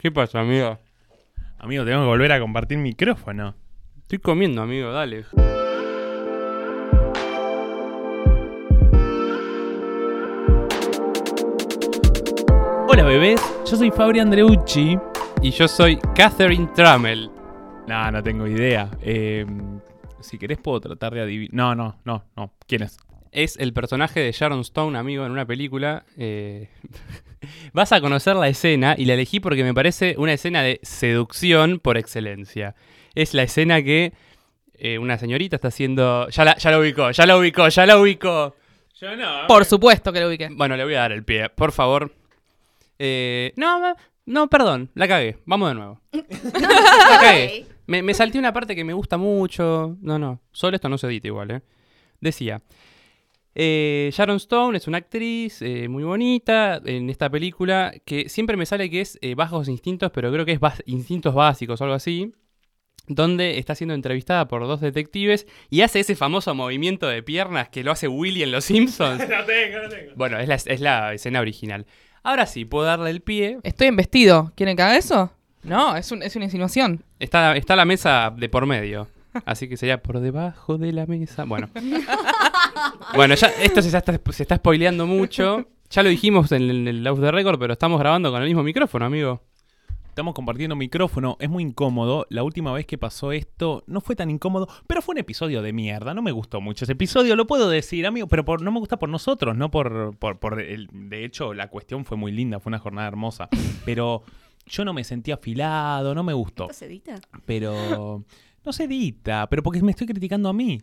¿Qué pasa, amigo? Amigo, tengo que volver a compartir micrófono. Estoy comiendo, amigo, dale. Hola, bebés. Yo soy Fabri Andreucci. Y yo soy Catherine Trammell. No, no tengo idea. Eh, si querés puedo tratar de adivinar. No, no, no, no. ¿Quién es? Es el personaje de Sharon Stone, amigo, en una película. eh, Vas a conocer la escena y la elegí porque me parece una escena de seducción por excelencia. Es la escena que eh, una señorita está haciendo... Ya la, ya la ubicó, ya la ubicó, ya la ubicó. Yo no. Por supuesto que lo ubiqué. Bueno, le voy a dar el pie, por favor. Eh, no, no, perdón, la cagué. Vamos de nuevo. La cagué. Me, me salté una parte que me gusta mucho. No, no, solo esto no se edita igual, ¿eh? Decía, eh, Sharon Stone es una actriz eh, muy bonita en esta película que siempre me sale que es eh, Bajos Instintos, pero creo que es Instintos Básicos o algo así. Donde está siendo entrevistada por dos detectives y hace ese famoso movimiento de piernas que lo hace Willy en Los Simpsons. No tengo, no tengo. Bueno, es la, es la escena original. Ahora sí, puedo darle el pie. Estoy en vestido. ¿Quieren que haga eso? No, es, un- es una insinuación. Está, está la mesa de por medio. Así que sería por debajo de la mesa. Bueno. bueno, ya esto se está, se está spoileando mucho. Ya lo dijimos en el, en el Off the Record, pero estamos grabando con el mismo micrófono, amigo. Estamos compartiendo micrófono, es muy incómodo. La última vez que pasó esto no fue tan incómodo, pero fue un episodio de mierda. No me gustó mucho ese episodio, lo puedo decir, amigo, pero por- no me gusta por nosotros, no por. por, por el, de hecho, la cuestión fue muy linda, fue una jornada hermosa. Pero yo no me sentí afilado, no me gustó. ¿Esto se edita? Pero. No se edita, pero porque me estoy criticando a mí.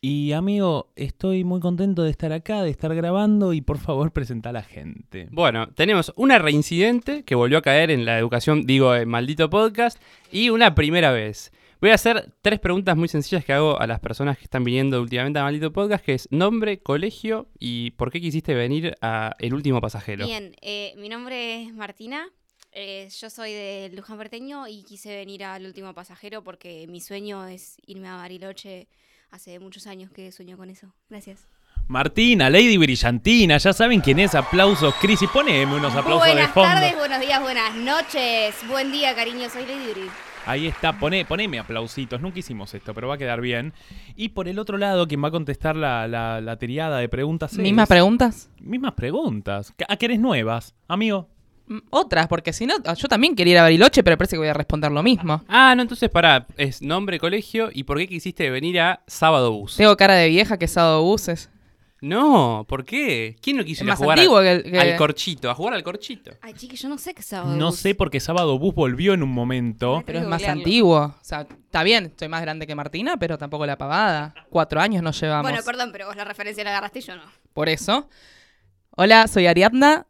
Y amigo, estoy muy contento de estar acá, de estar grabando y por favor presenta a la gente. Bueno, tenemos una reincidente que volvió a caer en la educación, digo, en maldito podcast, y una primera vez. Voy a hacer tres preguntas muy sencillas que hago a las personas que están viniendo últimamente a Maldito Podcast, que es nombre, colegio y por qué quisiste venir a El Último Pasajero. Bien, eh, mi nombre es Martina. Eh, yo soy de Luján Porteño y quise venir al último pasajero porque mi sueño es irme a Bariloche. Hace muchos años que sueño con eso. Gracias. Martina, Lady Brillantina, ya saben quién es. Aplausos, Cris. Y poneme unos aplausos de buenas tardes, buenos días, buenas noches. Buen día, cariño. Soy Lady Bri. Ahí está, poné, poneme aplausitos. Nunca hicimos esto, pero va a quedar bien. Y por el otro lado, quien va a contestar la, la, la triada de preguntas es- ¿Mismas preguntas? Mismas preguntas. ¿A qué eres nuevas? Amigo. Otras, porque si no, yo también quería ir a Bariloche, pero parece que voy a responder lo mismo. Ah, no, entonces pará, es nombre, colegio y por qué quisiste venir a Sábado Bus. Tengo cara de vieja que sábado buses. No, ¿por qué? ¿Quién no quiso Es ir a jugar al, que, que- al corchito? A jugar al corchito. Ay, chique, yo no sé qué sábado. No sé por qué Sábado Bus volvió en un momento. Pero es más antiguo. O sea, está bien, soy más grande que Martina, pero tampoco la pavada. Cuatro años nos llevamos. Bueno, perdón, pero vos la referencia la agarraste y yo no. Por eso. Hola, soy Ariadna.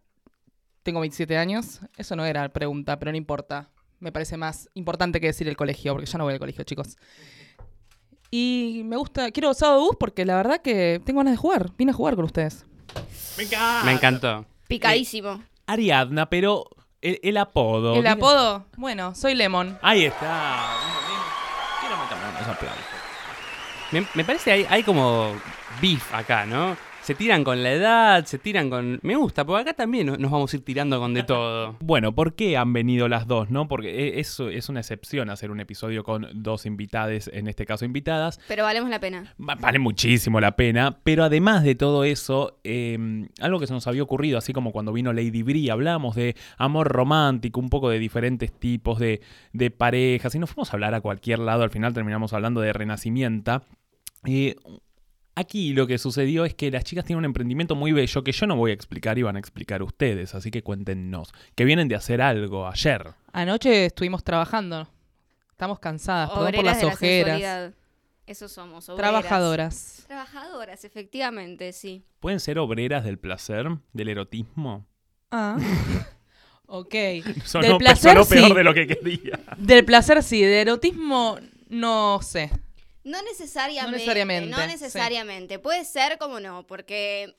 Tengo 27 años. Eso no era pregunta, pero no importa. Me parece más importante que decir el colegio, porque ya no voy al colegio, chicos. Y me gusta, quiero sábado bus porque la verdad que tengo ganas de jugar. Vine a jugar con ustedes. Me encanta. Me encantó. Picadísimo. Ariadna, pero el, el apodo. El apodo, bueno, soy Lemon. Ahí está. Quiero meterme aplausos. Me, me parece hay, hay como beef acá, ¿no? Se tiran con la edad, se tiran con... Me gusta, porque acá también nos vamos a ir tirando con de todo. Bueno, ¿por qué han venido las dos, no? Porque e- eso es una excepción hacer un episodio con dos invitades, en este caso invitadas. Pero valemos la pena. Va- Vale muchísimo la pena, pero además de todo eso, eh, algo que se nos había ocurrido, así como cuando vino Lady Brie, hablamos de amor romántico, un poco de diferentes tipos de, de parejas, y nos fuimos a hablar a cualquier lado, al final terminamos hablando de Renacimiento. Eh, aquí lo que sucedió es que las chicas tienen un emprendimiento muy bello que yo no voy a explicar y van a explicar ustedes, así que cuéntenos, que vienen de hacer algo ayer. Anoche estuvimos trabajando. Estamos cansadas, perdón por las la ojeras. Eso somos, obreras. Trabajadoras. Trabajadoras, efectivamente, sí. ¿Pueden ser obreras del placer, del erotismo? Ah. ok. Sonó, Del placer, sonó peor sí. de lo que quería. Del placer sí, de erotismo no sé. No necesariamente. No necesariamente, No necesariamente. Puede ser como no, porque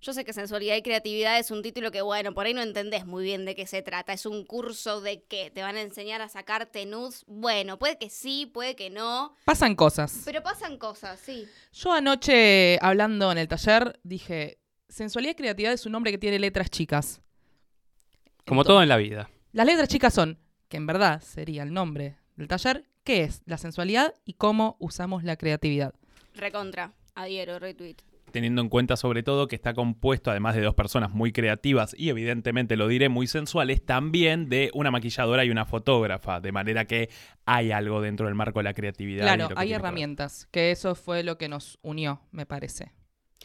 yo sé que sensualidad y creatividad es un título que, bueno, por ahí no entendés muy bien de qué se trata. Es un curso de qué. ¿Te van a enseñar a sacarte nudes? Bueno, puede que sí, puede que no. Pasan cosas. Pero pasan cosas, sí. Yo anoche, hablando en el taller, dije, sensualidad y creatividad es un nombre que tiene letras chicas. Como todo en la vida. Las letras chicas son, que en verdad sería el nombre del taller, ¿qué es la sensualidad y cómo usamos la creatividad? Recontra. Adhiero, retweet. Teniendo en cuenta sobre todo que está compuesto, además de dos personas muy creativas y evidentemente lo diré muy sensuales, también de una maquilladora y una fotógrafa, de manera que hay algo dentro del marco de la creatividad. Claro, hay que herramientas, que eso fue lo que nos unió, me parece.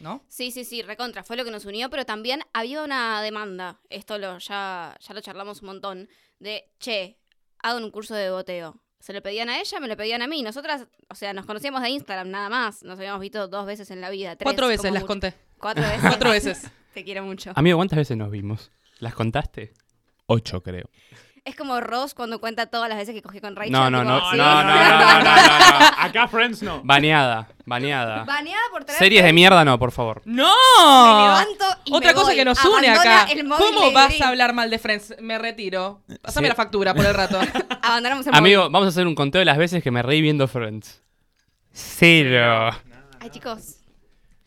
¿No? Sí, sí, sí, recontra, fue lo que nos unió, pero también había una demanda, esto lo ya, ya lo charlamos un montón, de, che, hago un curso de boteo. Se lo pedían a ella, me lo pedían a mí. Nosotras, o sea, nos conocíamos de Instagram nada más. Nos habíamos visto dos veces en la vida. tres, Cuatro veces las mucho. conté. Cuatro veces. Cuatro veces. Te quiero mucho. Amigo, ¿cuántas veces nos vimos? ¿Las contaste? Ocho, creo. Es como Ross cuando cuenta todas las veces que cogió con Rachel. No, no, no, no, no, no, no, no, no. Acá, Friends, no. Baneada, baneada. Baneada por traer Series de mierda no, por favor. ¡No! Me levanto y Otra me cosa voy. que nos une Abandona acá. el móvil ¿Cómo de vas a hablar mal de Friends? Me retiro. Pásame Sí. la factura por el rato. Abandonamos el Amigo, vamos a hacer un conteo de las veces que me reí viendo Friends. Cero. móvil. Ay, chicos.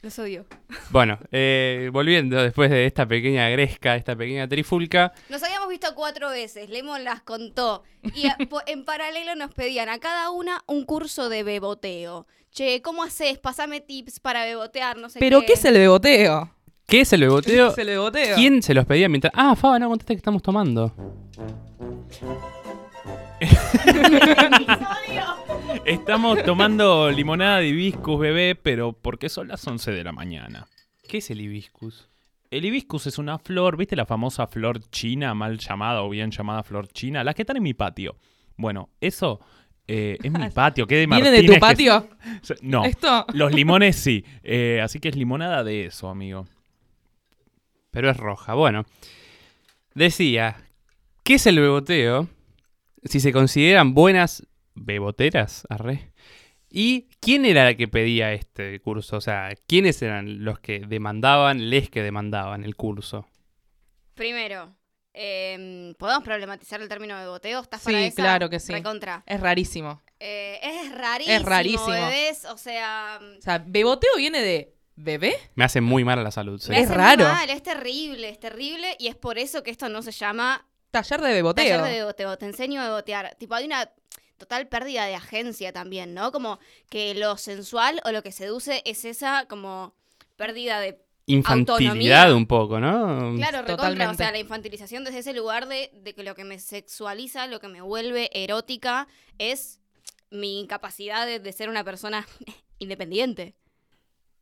Los odio. Bueno, eh, volviendo después de esta pequeña gresca, esta pequeña trifulca. Nos habíamos visto cuatro veces, Lemon las contó. Y a- en paralelo nos pedían a cada una un curso de beboteo. Che, ¿cómo haces? Pasame tips para bebotear, no sé ¿Pero qué es el beboteo? ¿Qué es el ¿Qué beboteo? es el beboteo? ¿Quién se los pedía mientras.? Ah, Faba, no contaste que estamos tomando. Estamos tomando limonada de hibiscus, bebé, pero porque son las 11 de la mañana. ¿Qué es el hibiscus? El hibiscus es una flor, ¿viste la famosa flor china, mal llamada o bien llamada flor china? Las que están en mi patio. Bueno, eso eh, es mi patio. ¿Qué de ¿Viene de tu que- patio? No, ¿Esto? los limones sí. Eh, así que es limonada de eso, amigo. Pero es roja. Bueno, decía: ¿Qué es el beboteo? Si se consideran buenas beboteras, arre. ¿Y quién era la que pedía este curso? O sea, ¿quiénes eran los que demandaban, les que demandaban el curso? Primero, em, ¿podemos problematizar el término beboteo? ¿Estás para Sí, esa? claro que sí. Recontra. Es rarísimo. Eh, es rarísimo. Es rarísimo. bebés, o sea... O sea, beboteo viene de bebé. Me hace muy mal a la salud. sí. me Es hace muy raro. mal, es terrible, es terrible. Y es por eso que esto no se llama Taller de beboteo. taller de beboteo. Te enseño a bebotear. Tipo, hay una total pérdida de agencia también, ¿no? Como que lo sensual o lo que seduce es esa como pérdida de Infantilidad autonomía. un poco, ¿no? Claro, recontra, Totalmente. o sea, la infantilización desde ese lugar de, de que lo que me sexualiza, lo que me vuelve erótica, es mi incapacidad de, de ser una persona independiente.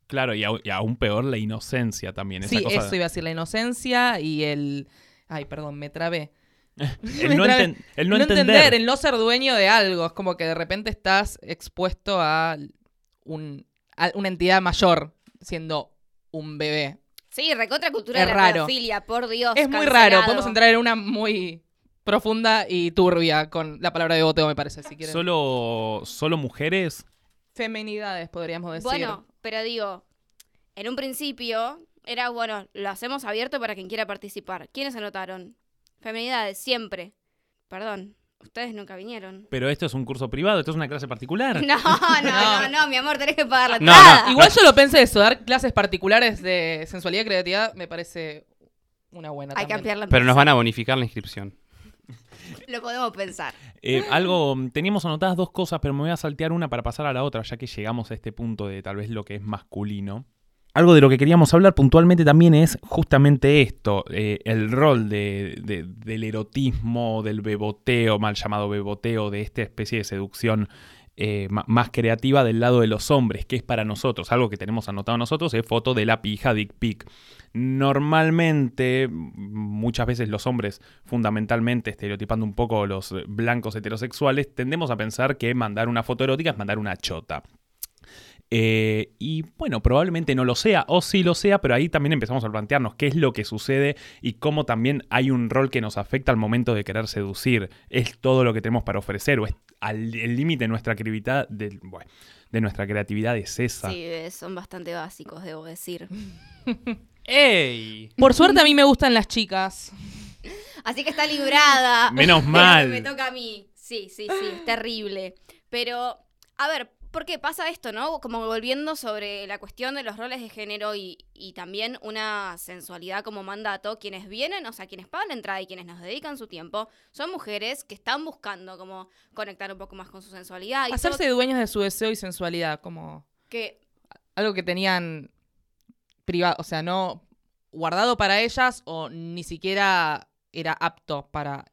Claro, y, au- y aún peor la inocencia también. Esa Sí, cosa eso iba a decir, la inocencia y el... Ay, perdón, me trabé. el, no Me trabé. enten- el no no entender. entender, el no ser dueño de algo. Es como que de repente estás expuesto a, un, a una entidad mayor siendo un bebé. Sí, recontra cultura Es de la raro. pedofilia, por Dios. Es muy raro. Podemos entrar en una muy profunda y turbia con la palabra de boteo, me parece, si quieren. Solo, solo mujeres. Femenidades, podríamos decir. Bueno, pero digo, en un principio era, bueno, lo hacemos abierto para quien quiera participar. ¿Quiénes anotaron? Feminidades, siempre. Perdón, ustedes nunca vinieron. Pero esto es un curso privado, esto es una clase particular. No, no, no, no, mi amor, tenés que pagar la No, entrada. no. Igual yo lo pensé eso, dar clases particulares de sensualidad y creatividad me parece una buena Hay que ampliar la Pero nos van a bonificar la inscripción. Lo podemos pensar. Eh, algo, teníamos anotadas dos cosas, pero me voy a saltear una para pasar a la otra, ya que llegamos a este punto de tal vez lo que es masculino. Algo de lo que queríamos hablar puntualmente también es justamente esto, eh, el rol de- de- del erotismo, del beboteo, mal llamado beboteo, de esta especie de seducción eh, más creativa del lado de los hombres, que es para nosotros, algo que tenemos anotado nosotros, es foto de la pija dick pic. Normalmente, muchas veces los hombres, fundamentalmente estereotipando un poco los blancos heterosexuales, tendemos a pensar que mandar una foto erótica es mandar una chota. Eh, y bueno, probablemente no lo sea, o sí lo sea, pero ahí también empezamos a plantearnos qué es lo que sucede y cómo también hay un rol que nos afecta al momento de querer seducir. ¿Es todo lo que tenemos para ofrecer o es al el límite de nuestra creatividad? De, bueno, de nuestra creatividad es esa. Sí, son bastante básicos, debo decir. ¡Ey! Por suerte a mí me gustan las chicas. Así que está librada. Menos Pero mal. Me toca a mí. Sí, sí, sí, es terrible. Pero, a ver, porque pasa esto, ¿no? Como volviendo sobre la cuestión de los roles de género y, y también una sensualidad como mandato, quienes vienen, o sea, quienes pagan la entrada y quienes nos dedican su tiempo, son mujeres que están buscando como conectar un poco más con su sensualidad. Y Hacerse todo- dueños de su deseo y sensualidad, como que algo que tenían privado, o sea, no guardado para ellas o ni siquiera era apto para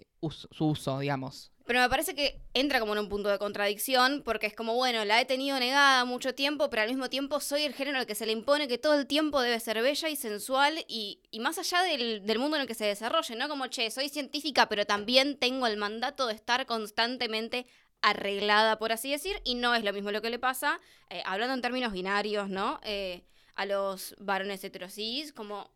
su uso, digamos. Pero me parece que entra como en un punto de contradicción, porque es como, bueno, la he tenido negada mucho tiempo, pero al mismo tiempo soy el género al que se le impone que todo el tiempo debe ser bella y sensual y, y más allá del, del mundo en el que se desarrolle, ¿no? Como, che, soy científica, pero también tengo el mandato de estar constantemente arreglada, por así decir, y no es lo mismo lo que le pasa, eh, hablando en términos binarios, ¿no? Eh, a los varones heterosis, como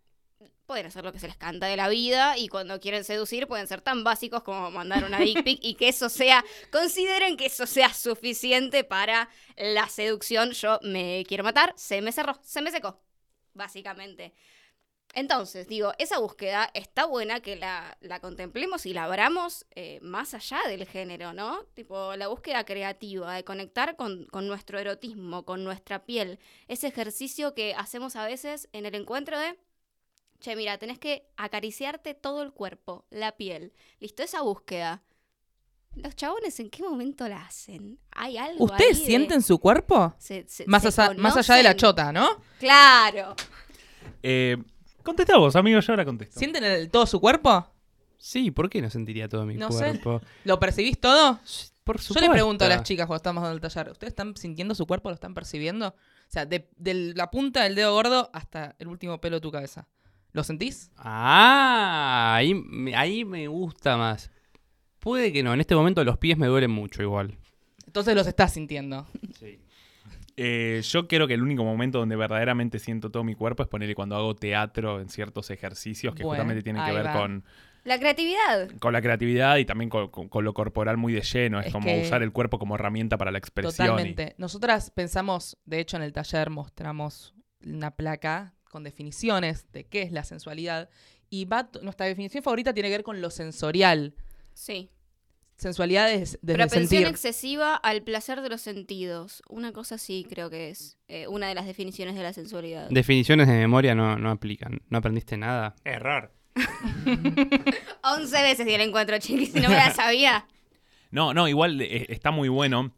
pueden hacer lo que se les canta de la vida y cuando quieren seducir pueden ser tan básicos como mandar una dick pic y que eso sea, consideren que eso sea suficiente para la seducción. Yo me quiero matar, se me cerró, se me secó, básicamente. Entonces, digo, esa búsqueda está buena que la, la contemplemos y la abramos eh, más allá del género, ¿no? Tipo, la búsqueda creativa, de conectar con, con nuestro erotismo, con nuestra piel. Ese ejercicio que hacemos a veces en el encuentro de, che, mira, tenés que acariciarte todo el cuerpo, la piel. ¿Listo? Esa búsqueda. ¿Los chabones en qué momento la hacen? ¿Hay algo ¿Ustedes ahí de- sienten su cuerpo? se- se- Más, se allá, más allá de la chota, ¿no? Claro. Eh, contesta vos, amigo, yo ahora contesto. ¿Sienten el- todo su cuerpo? Sí, ¿por qué no sentiría todo mi No sé. cuerpo? ¿Lo percibís todo? Por Yo le pregunto a las supuesto. chicas cuando estamos dando el taller, ¿ustedes están sintiendo su cuerpo? ¿Lo están percibiendo? O sea, de, de la punta del dedo gordo hasta el último pelo de tu cabeza. ¿Lo sentís? Ah, ahí, me- ahí me gusta más. Puede que no, en este momento los pies me duelen mucho igual. Entonces los estás sintiendo. Eh, yo creo que el único momento donde verdaderamente siento todo mi cuerpo es ponerle cuando hago teatro en ciertos ejercicios que Bueno, justamente tienen que ver va. con, La creatividad. con la creatividad y también con, con- con lo corporal muy de lleno. Es, Es como que- usar el cuerpo como herramienta para la expresión. y- Totalmente. Nosotras pensamos, de hecho en el taller mostramos una placa con definiciones de qué es la sensualidad y va nuestra definición favorita tiene que ver con lo sensorial. Sí. Sensualidad es desde el Propensión sentir. excesiva al placer de los sentidos. Una cosa así creo que es eh, una de las definiciones de la sensualidad. Definiciones de memoria no, no aplican. ¿No aprendiste nada? Error. 11 veces di el encuentro, chiquis, si no me la sabía. No, no, igual eh, está muy bueno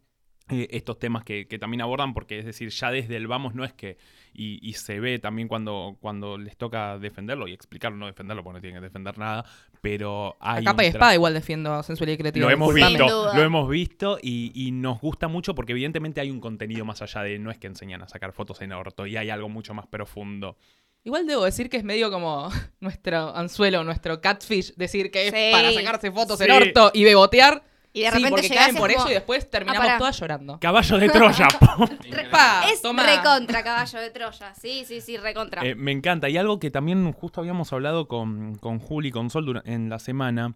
estos temas que, que también abordan, porque es decir, ya desde el vamos no es que, y, y se ve también cuando, cuando les toca defenderlo y explicarlo, no defenderlo porque no tienen que defender nada, pero hay... A capa y espada igual defiendo sensualidad y creatividad. Lo hemos visto, lo hemos visto y, y nos gusta mucho porque evidentemente hay un contenido más allá de no es que enseñan a sacar fotos en orto y hay algo mucho más profundo. Igual debo decir que es medio como nuestro anzuelo, nuestro catfish, decir que es Sí. para sacarse fotos Sí. en orto y bebotear. Y de Sí, repente porque llegás caen por como- eso y después terminamos pará. todas llorando. Caballo de Troya. Pa, Es recontra caballo de Troya. Sí, sí, sí, recontra. Eh, me encanta. Y algo que también justo habíamos hablado con, con Juli y con Sol en la semana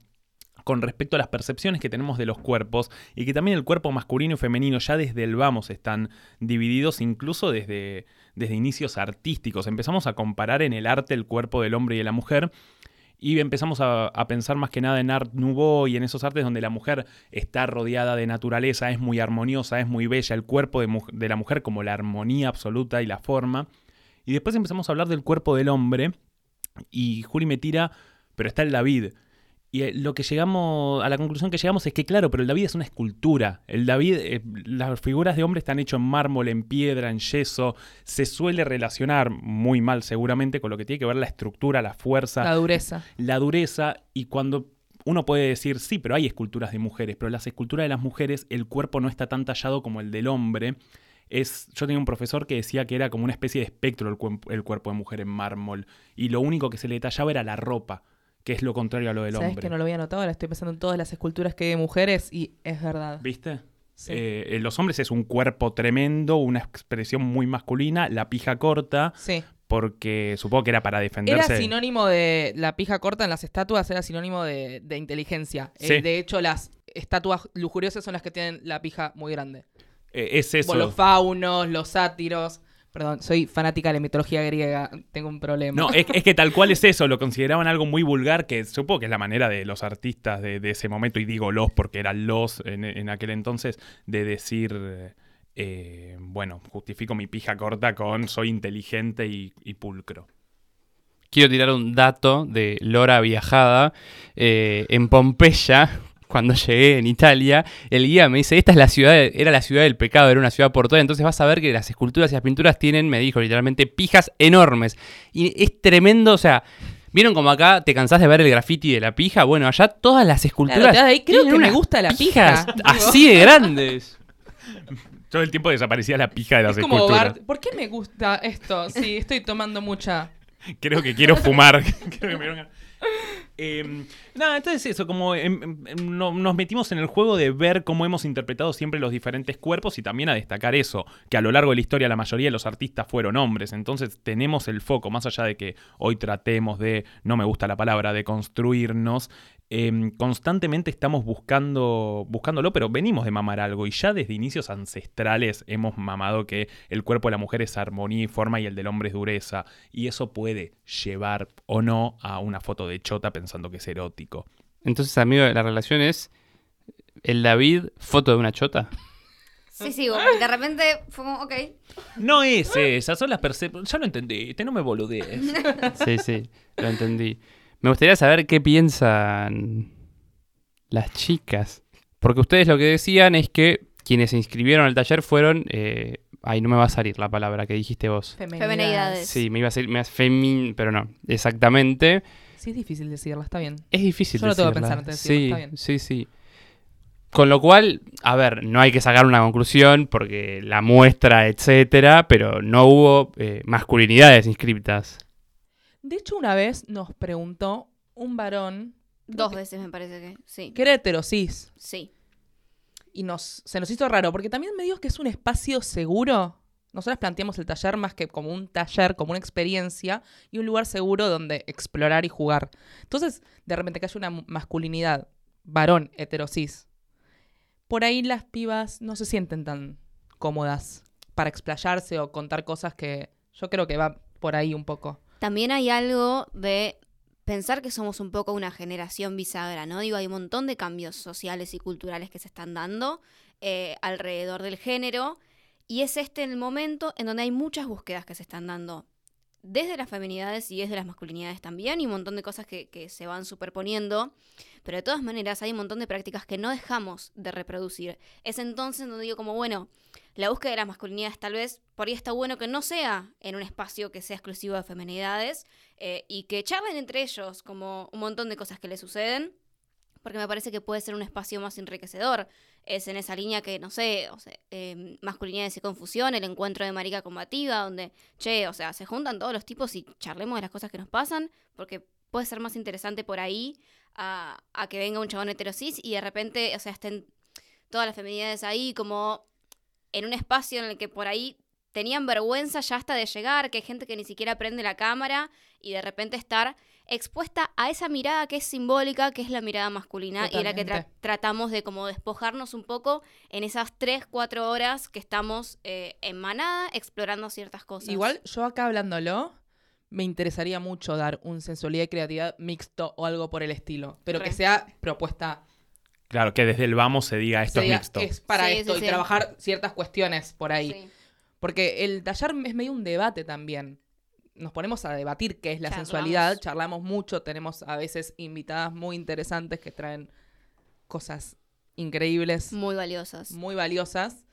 con respecto a las percepciones que tenemos de los cuerpos y que también el cuerpo masculino y femenino ya desde el vamos están divididos incluso desde, desde inicios artísticos. Empezamos a comparar en el arte el cuerpo del hombre y de la mujer y empezamos a, pensar más que nada en Art Nouveau y en esos artes donde la mujer está rodeada de naturaleza, es muy armoniosa, es muy bella, el cuerpo de, de la mujer como la armonía absoluta y la forma. Y después empezamos a hablar del cuerpo del hombre y Juli me tira, pero está el David. Y eh, lo que llegamos, a la conclusión que llegamos es que claro, pero el David es una escultura. El David, eh, las figuras de hombre están hechas en mármol, en piedra, en yeso. Se suele relacionar muy mal seguramente con lo que tiene que ver la estructura, la fuerza, La dureza. la dureza y cuando uno puede decir, sí, pero hay esculturas de mujeres, pero las esculturas de las mujeres, el cuerpo no está tan tallado como el del hombre. Es, yo tenía un profesor que decía que era como una especie de espectro el, cuerpo de mujer en mármol y lo único que se le tallaba era la ropa, que es lo contrario a lo del ¿Sabes hombre. que no lo había notado? Ahora estoy pensando en todas las esculturas que hay de mujeres y es verdad. ¿Viste? Sí. Eh, en los hombres es un cuerpo tremendo, una expresión muy masculina, la pija corta, Sí. porque supongo que era para Era defenderse. sinónimo de la pija corta en las estatuas, era sinónimo de, de inteligencia. Eh, Sí. de hecho, las estatuas lujuriosas son las que tienen la pija muy grande. Eh, es eso. Como los faunos, los sátiros. Perdón, soy fanática de la mitología griega, tengo un problema. No, es, es que tal cual es eso, lo consideraban algo muy vulgar, que supongo que es la manera de los artistas de, de ese momento, y digo los porque eran los en, en aquel entonces, de decir, eh, bueno, justifico mi pija corta con soy inteligente y, y pulcro. Quiero tirar un dato de Lora Viajada. Eh, en Pompeya, cuando llegué en Italia, el guía me dice, esta es la ciudad, era la ciudad del pecado, era una ciudad portuaria, entonces vas a ver que las esculturas y las pinturas tienen, me dijo literalmente, pijas enormes. Y es tremendo, o sea, ¿vieron como acá te cansás de ver el graffiti de la pija? Bueno, allá todas las esculturas... Claro, ahí, creo que me gusta la pijas pija. así de grandes. Todo el tiempo desaparecía la pija de las Es como esculturas. Bart. ¿Por qué me gusta esto? Sí, estoy tomando mucha. Creo que quiero fumar. Creo que me. Eh, nada, entonces eso, como em, em, no- nos metimos en el juego de ver cómo hemos interpretado siempre los diferentes cuerpos y también a destacar eso, que a lo largo de la historia la mayoría de los artistas fueron hombres, entonces tenemos el foco, más allá de que hoy tratemos de, no me gusta la palabra, de construirnos, em, constantemente estamos buscando, buscándolo, pero venimos de mamar algo y ya desde inicios ancestrales hemos mamado que el cuerpo de la mujer es armonía y forma y el del hombre es dureza, y eso puede llevar o no a una foto de chota pensando que es erótico. Entonces, amigo, la relación es el David, foto de una chota. Sí, sí, de repente fue como, ok. No es esa, son las percepciones. Ya lo entendiste, no me boludees. Sí, sí, lo entendí. Me gustaría saber qué piensan las chicas. Porque ustedes lo que decían es que quienes se inscribieron al taller fueron... eh, ay, no me va a salir la palabra que dijiste vos. Femenidades. Sí, me iba a salir... Me femin, pero no. Exactamente. Sí, es difícil decirla, está bien. Es difícil Yo lo tengo que decirla. pensar antes de decirlo, Sí, está bien. sí, sí. Con lo cual, a ver, no hay que sacar una conclusión porque la muestra, etcétera, pero no hubo eh, masculinidades inscriptas. De hecho, una vez nos preguntó un varón Dos veces me parece que, sí. que era heterosis. Sí. Y nos, se nos hizo raro, porque también me dijo que es un espacio seguro. Nosotros planteamos el taller más que como un taller, como una experiencia y un lugar seguro donde explorar y jugar. Entonces, de repente que haya una masculinidad, varón, heterosis, por ahí las pibas no se sienten tan cómodas para explayarse o contar cosas que yo creo que va por ahí un poco. También hay algo de pensar que somos un poco una generación bisagra, ¿no? Digo, hay un montón de cambios sociales y culturales que se están dando eh, alrededor del género y es este el momento en donde hay muchas búsquedas que se están dando desde las feminidades y desde las masculinidades también y un montón de cosas que, se van superponiendo, pero de todas maneras hay un montón de prácticas que no dejamos de reproducir. Es entonces donde digo como, bueno, la búsqueda de las masculinidades tal vez por ahí está bueno que no sea en un espacio que sea exclusivo de feminidades eh, y que charlen entre ellos como un montón de cosas que les suceden, porque me parece que puede ser un espacio más enriquecedor. Es en esa línea que, no sé, o sea, eh, masculinidades y confusión, el encuentro de marica combativa, donde, che, o sea, se juntan todos los tipos y charlemos de las cosas que nos pasan, porque puede ser más interesante por ahí a, a que venga un chabón heterosis y de repente, o sea, estén todas las feminidades ahí como en un espacio en el que por ahí tenían vergüenza ya hasta de llegar, que hay gente que ni siquiera prende la cámara y de repente estar expuesta a esa mirada que es simbólica, que es la mirada masculina y en la que tra- Totalmente. tratamos de como despojarnos un poco en esas 3, 4 horas que estamos eh, en manada explorando ciertas cosas. Igual yo acá hablándolo, me interesaría mucho dar un sensualidad y creatividad mixto o algo por el estilo, pero que sea propuesta. Claro, que desde el vamos se diga esto se es mixto. Es para Sí, esto sí, y sí. trabajar ciertas cuestiones por ahí. Sí. Porque el taller es medio un debate también. Nos ponemos a debatir qué es la Charlamos. sensualidad, charlamos mucho, tenemos a veces invitadas muy interesantes que traen cosas increíbles, Muy valiosas. muy valiosas.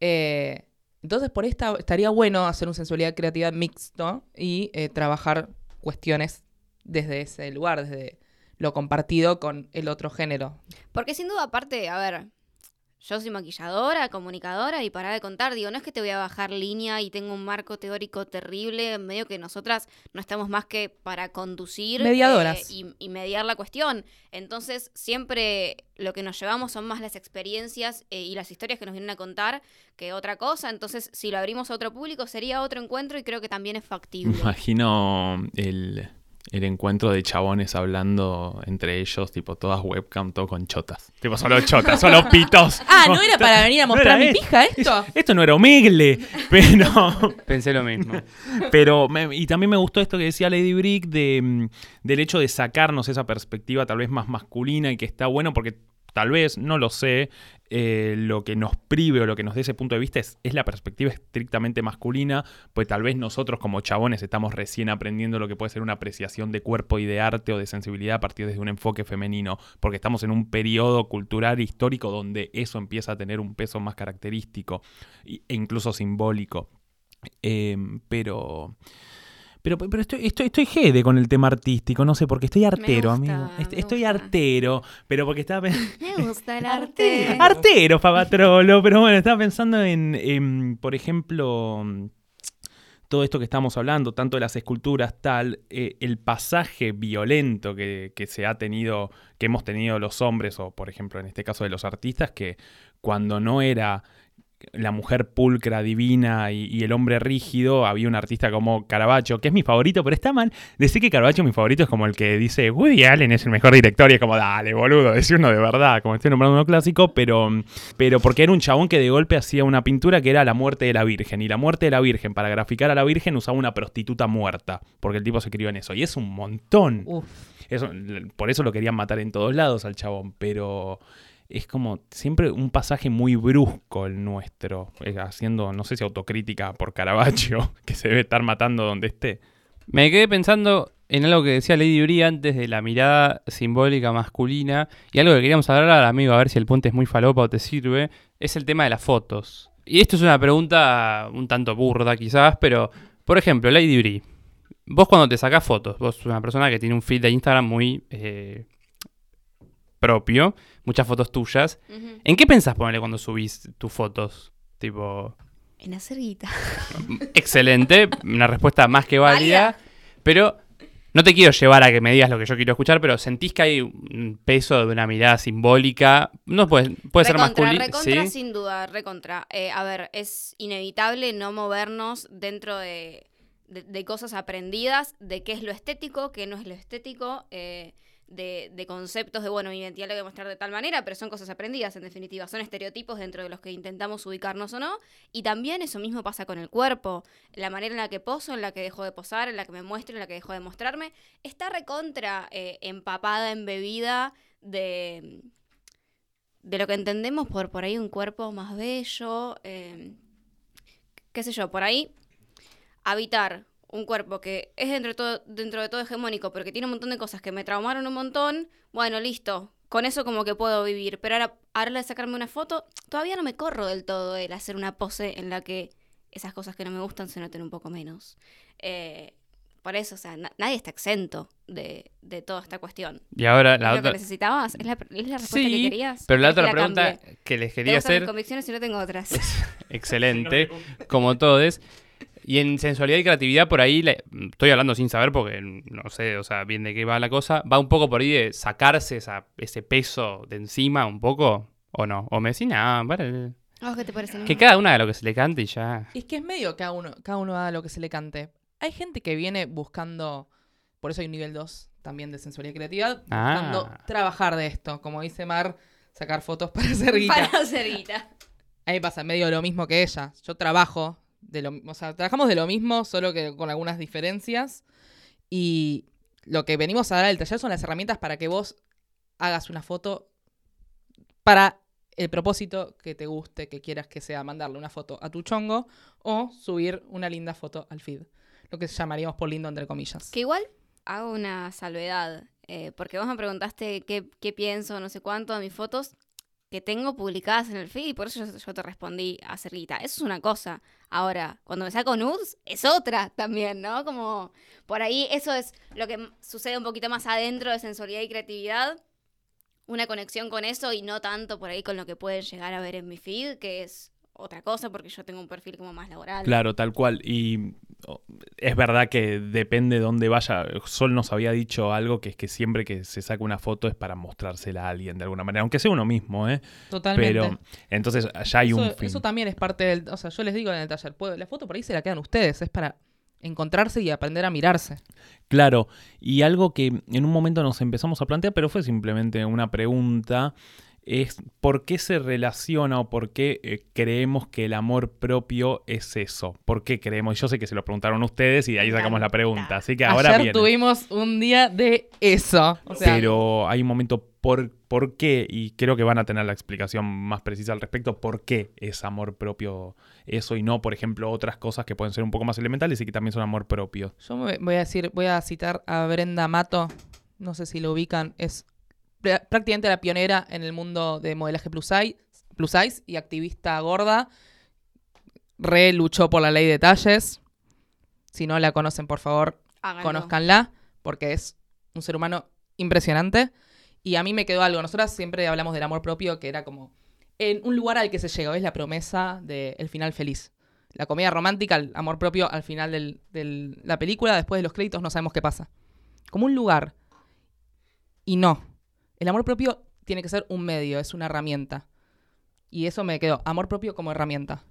Eh, entonces, por esta estaría bueno hacer un sensualidad y creatividad mixto y eh, trabajar cuestiones desde ese lugar, desde lo compartido con el otro género. Porque sin duda, aparte, a ver, yo soy maquilladora, comunicadora y para de contar, digo, no es que te voy a bajar línea y tengo un marco teórico terrible, medio que nosotras no estamos más que para conducir Mediadoras. eh, y, y mediar la cuestión. Entonces, siempre lo que nos llevamos son más las experiencias eh, y las historias que nos vienen a contar que otra cosa. Entonces, si lo abrimos a otro público, sería otro encuentro y creo que también es factible. imagino el, el encuentro de chabones hablando entre ellos, tipo todas webcam, todo con chotas. Tipo, solo chotas, solo pitos. Ah, ¿no era para venir a No mostrar era mi esto. pija esto? Esto no era Omegle, pero... Pensé lo mismo. Pero, me- y también me gustó esto que decía Lady Brick de, mm, del hecho de sacarnos esa perspectiva tal vez más masculina y que está bueno porque tal vez, no lo sé, eh, lo que nos prive o lo que nos dé ese punto de vista es, la perspectiva estrictamente masculina, pues tal vez nosotros como chabones estamos recién aprendiendo lo que puede ser una apreciación de cuerpo y de arte o de sensibilidad a partir de un enfoque femenino, porque estamos en un periodo cultural histórico donde eso empieza a tener un peso más característico e incluso simbólico. Em, pero... Pero, pero estoy, estoy, estoy jede con el tema artístico, no sé, porque estoy artero, gusta, amigo. Est- Estoy gusta. artero, pero porque estaba pensando... Me gusta el arte. Artero, Papatrolo, pero bueno, estaba pensando en, en, por ejemplo, todo esto que estamos hablando, tanto de las esculturas, tal, eh, el pasaje violento que, que se ha tenido, que hemos tenido los hombres, o por ejemplo en este caso de los artistas, que cuando no era la mujer pulcra, divina y, y el hombre rígido, había un artista como Caravaggio, que es mi favorito, pero está mal decir que Caravaggio mi favorito es como el que dice Woody Allen es el mejor director y es como, dale, boludo, decir uno de verdad, como estoy nombrando uno clásico, pero, pero porque era un chabón que de golpe hacía una pintura que era la muerte de la Virgen, y la muerte de la Virgen, para graficar a la Virgen usaba una prostituta muerta, porque el tipo se crió en eso, y es un montón. Eso, por eso lo querían matar en todos lados al chabón, pero es como siempre un pasaje muy brusco el nuestro, eh, haciendo, no sé si autocrítica por Caravaggio, que se debe estar matando donde esté. Me quedé pensando en algo que decía Lady Uri antes de la mirada simbólica masculina y algo que queríamos hablar, amigo, a ver si el puente es muy falopa o te sirve, es el tema de las fotos. Y esto es una pregunta un tanto burda quizás, pero por ejemplo, Lady Uri, vos cuando te sacás fotos, vos sos una persona que tiene un feed de Instagram muy eh, propio, muchas fotos tuyas. ¿en qué pensás ponerle cuando subís tus fotos? Tipo, En hacer guita. excelente, una respuesta más que válida, pero no te quiero llevar a que me digas lo que yo quiero escuchar, pero sentís que hay un peso de una mirada simbólica, no puede, puede ser recontra, masculino, recontra, ¿sí? sin duda, recontra. Eh, a ver, es inevitable no movernos dentro de, de- de cosas aprendidas, de qué es lo estético, qué no es lo estético, eh, de, conceptos de, bueno, mi identidad lo voy a mostrar de tal manera, pero son cosas aprendidas, en definitiva. Son estereotipos dentro de los que intentamos ubicarnos o no. Y también eso mismo pasa con el cuerpo. La manera en la que poso, en la que dejo de posar, en la que me muestro, en la que dejo de mostrarme, está recontra eh, empapada, embebida de de lo que entendemos por por ahí un cuerpo más bello, eh, qué sé yo, por ahí habitar un cuerpo que es dentro de, todo, dentro de todo hegemónico, pero que tiene un montón de cosas que me traumaron un montón, bueno, listo, con eso como que puedo vivir, pero ahora, ahora de sacarme una foto, todavía no me corro del todo el hacer una pose en la que esas cosas que no me gustan se noten un poco menos. Eh, por eso, o sea, na- nadie está exento de, de toda esta cuestión. Y ahora ¿Es la lo otra... que necesitabas? ¿Es la, es la respuesta que Sí, querías? pero la ¿Querés otra pregunta cambie? que les ¿Te quería gustan mis hacer, convicciones y no tengo otras. excelente, como todos, y en sensualidad y creatividad por ahí, le- estoy hablando sin saber porque no sé, o sea, bien de qué va la cosa, va un poco por ahí de sacarse esa, ese peso de encima un poco, o no, o me decís, nah, vale, ¿A vos qué te parece? que cada una de lo que se le cante y ya... Es que es medio cada uno, cada uno haga lo que se le cante. Hay gente que viene buscando, por eso hay un nivel 2 también de sensualidad y creatividad, Ah. buscando trabajar de esto. Como dice Mar, sacar fotos para hacer guita. Para hacer guita. A mí me pasa medio lo mismo que ella. Yo trabajo de lo, o sea, trabajamos de lo mismo, solo que con algunas diferencias. Y lo que venimos a dar al taller son las herramientas para que vos hagas una foto para el propósito que te guste, que quieras que sea mandarle una foto a tu chongo o subir una linda foto al feed. Lo que llamaríamos por lindo entre comillas. Que igual hago una salvedad, eh, porque vos me preguntaste qué, qué pienso, no sé cuánto de mis fotos que tengo publicadas en el feed y por eso yo, te respondí a hacer guita. Eso es una cosa. Ahora, cuando me saco nudes, es otra también, ¿no? Como por ahí eso es lo que sucede un poquito más adentro de sensualidad y creatividad. Una conexión con eso y no tanto por ahí con lo que pueden llegar a ver en mi feed, que es otra cosa porque yo tengo un perfil como más laboral. Claro, tal cual. Y oh, es verdad que depende de dónde vaya. Sol nos había dicho algo que es que siempre que se saca una foto es para mostrársela a alguien de alguna manera, aunque sea uno mismo, ¿eh? Totalmente. Pero entonces allá hay un eso, fin. eso también es parte del... O sea, yo les digo en el taller, puedo- la foto por ahí se la quedan ustedes, es para encontrarse y aprender a mirarse. Claro, y algo que en un momento nos empezamos a plantear, pero fue simplemente una pregunta, es por qué se relaciona o por qué eh, creemos que el amor propio es eso. ¿Por qué creemos? Yo sé que se lo preguntaron ustedes y de ahí sacamos la pregunta, así que ahora Ayer viene. tuvimos un día de eso. O sea, pero hay un momento por, por qué, y creo que van a tener la explicación más precisa al respecto, por qué es amor propio eso y no, por ejemplo, otras cosas que pueden ser un poco más elementales y que también son amor propio. Yo me- voy a decir, voy a citar a Brenda Mato, no sé si lo ubican, es prácticamente la pionera en el mundo de modelaje plus size, plus size y activista gorda. Re luchó por la ley de talles. Si no la conocen, por favor, Háganlo. conózcanla, porque es un ser humano impresionante. Y a mí me quedó algo. Nosotras siempre hablamos del amor propio, que era como en un lugar al que se llega, es la promesa del final feliz. La comedia romántica, el amor propio al final de la película, después de los créditos no sabemos qué pasa. Como un lugar. Y no. El amor propio tiene que ser un medio, es una herramienta. Y eso me quedó, amor propio como herramienta.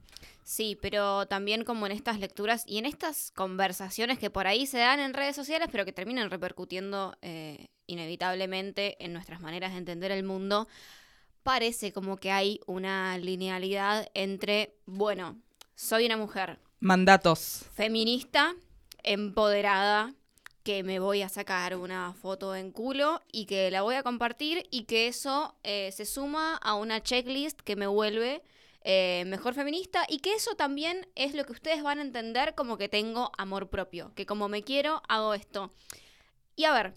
Sí, pero también como en estas lecturas y en estas conversaciones que por ahí se dan en redes sociales, pero que terminan repercutiendo eh, inevitablemente en nuestras maneras de entender el mundo, parece como que hay una linealidad entre, bueno, soy una mujer Mandatos. feminista, empoderada, que me voy a sacar una foto en culo y que la voy a compartir y que eso eh, se suma a una checklist que me vuelve eh, mejor feminista y que eso también es lo que ustedes van a entender como que tengo amor propio, que como me quiero hago esto. Y a ver,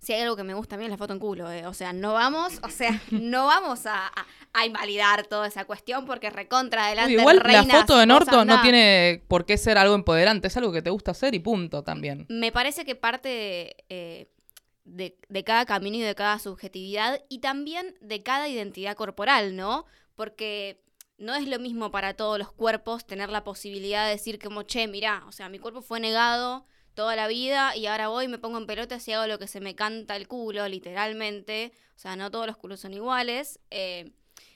si hay algo que me gusta a mí es la foto en culo, eh, o sea, no vamos, o sea, no vamos a, a- a invalidar toda esa cuestión porque recontra adelante. Uy, igual la foto de vos Norto no tiene por qué ser algo empoderante, es algo que te gusta hacer y punto también. Me parece que parte eh, de, de cada camino y de cada subjetividad y también de cada identidad corporal, ¿no? Porque no es lo mismo para todos los cuerpos tener la posibilidad de decir como, che, mirá, o sea, mi cuerpo fue negado toda la vida y ahora voy, me pongo en pelotas y hago lo que se me canta el culo, literalmente. O sea, no todos los culos son iguales. Eh,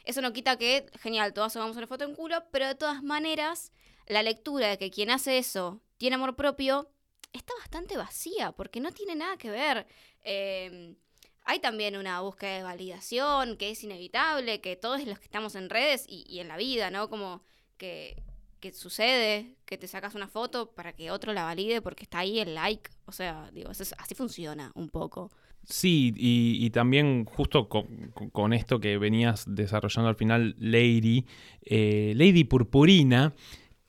eso no quita que, genial, todas hagamos una foto en culo, pero de todas maneras, la lectura de que quien hace eso tiene amor propio está bastante vacía, porque no tiene nada que ver. Eh, hay también una búsqueda de validación que es inevitable, que todos los que estamos en redes y, y en la vida, ¿no? Como que, que sucede, que te sacas una foto para que otro la valide porque está ahí el like. O sea, digo, eso es- así funciona un poco. Sí, y, y también justo con, esto que venías desarrollando al final, Lady, eh, Lady Purpurina,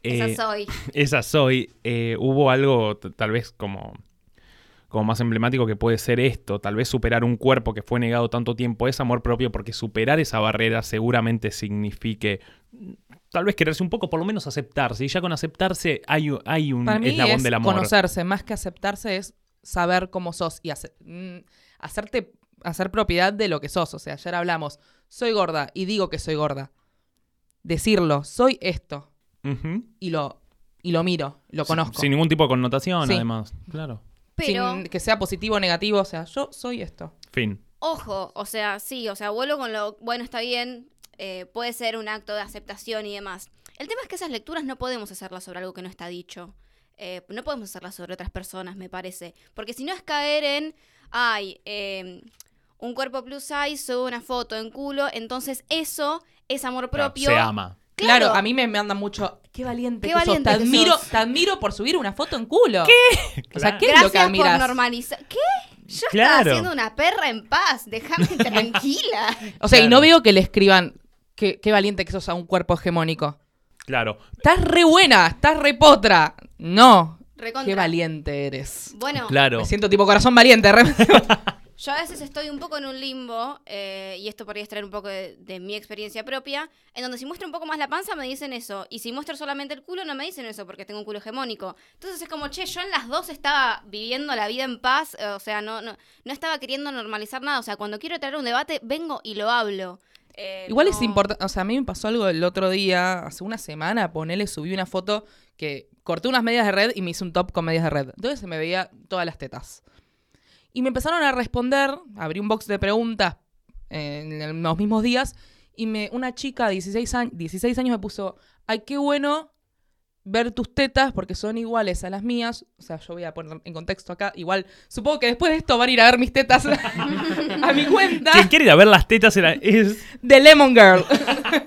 eh, Esa soy. esa soy, eh, hubo algo tal vez como, como más emblemático que puede ser esto, tal vez superar un cuerpo que fue negado tanto tiempo es amor propio porque superar esa barrera seguramente signifique tal vez quererse un poco, por lo menos aceptarse, y ya con aceptarse hay, hay un Para mí eslabón es del amor. conocerse, más que aceptarse es saber cómo sos y hace- mm, hacerte hacer propiedad de lo que sos. O sea, ayer hablamos, soy gorda y digo que soy gorda. Decirlo, soy esto y lo, y lo miro, lo conozco. Sin ningún tipo de connotación, Sí. además. Claro. Pero, Sin que sea positivo o negativo, o sea, yo soy esto. Fin. ojo, o sea, sí, o sea, vuelvo con lo, bueno, está bien, eh, puede ser un acto de aceptación y demás. El tema es que esas lecturas no podemos hacerlas sobre algo que no está dicho. Eh, no podemos hacerlas sobre otras personas, me parece. Porque si no es caer en, ay, eh, un cuerpo plus size, sube una foto en culo, entonces eso es amor Claro, propio. se ama. Claro, Claro. a mí me mandan mucho. Qué valiente Qué que sos. valiente Te que admiro, sos. te admiro por subir una foto en culo. ¿Qué? O sea, Claro. ¿qué es lo que Gracias por admiras? normalizar. ¿Qué? Yo Claro. estaba siendo una perra en paz, déjame tranquila. O sea, y Claro. no veo que le escriban qué, qué valiente que sos a un cuerpo hegemónico. Claro. Estás re buena, estás re potra. No. Recontra. Qué valiente eres. Bueno, Claro. Me siento tipo corazón valiente. re- Yo a veces estoy un poco en un limbo, eh, y esto podría extraer un poco de, de mi experiencia propia, en donde si muestro un poco más la panza me dicen eso, y si muestro solamente el culo no me dicen eso porque tengo un culo hegemónico. Entonces es como, che, yo en las dos estaba viviendo la vida en paz, eh, o sea, no, no, no estaba queriendo normalizar nada, o sea, cuando quiero traer un debate, vengo y lo hablo. Eh, Igual no- es importante, o sea, a mí me pasó algo el otro día, hace una semana, ponele, subí una foto que corté unas medias de red y me hice un top con medias de red. Entonces se me veía todas las tetas. Y me empezaron a responder, abrí un box de preguntas eh, en los mismos días y me, una chica de 16, años 16 años me puso, ay, qué bueno ver tus tetas porque son iguales a las mías. O sea, yo voy a poner en contexto acá. Igual, supongo que después de esto van a ir a ver mis tetas a mi cuenta Quien quiere ir a ver las tetas era, es. de Lemon Girl.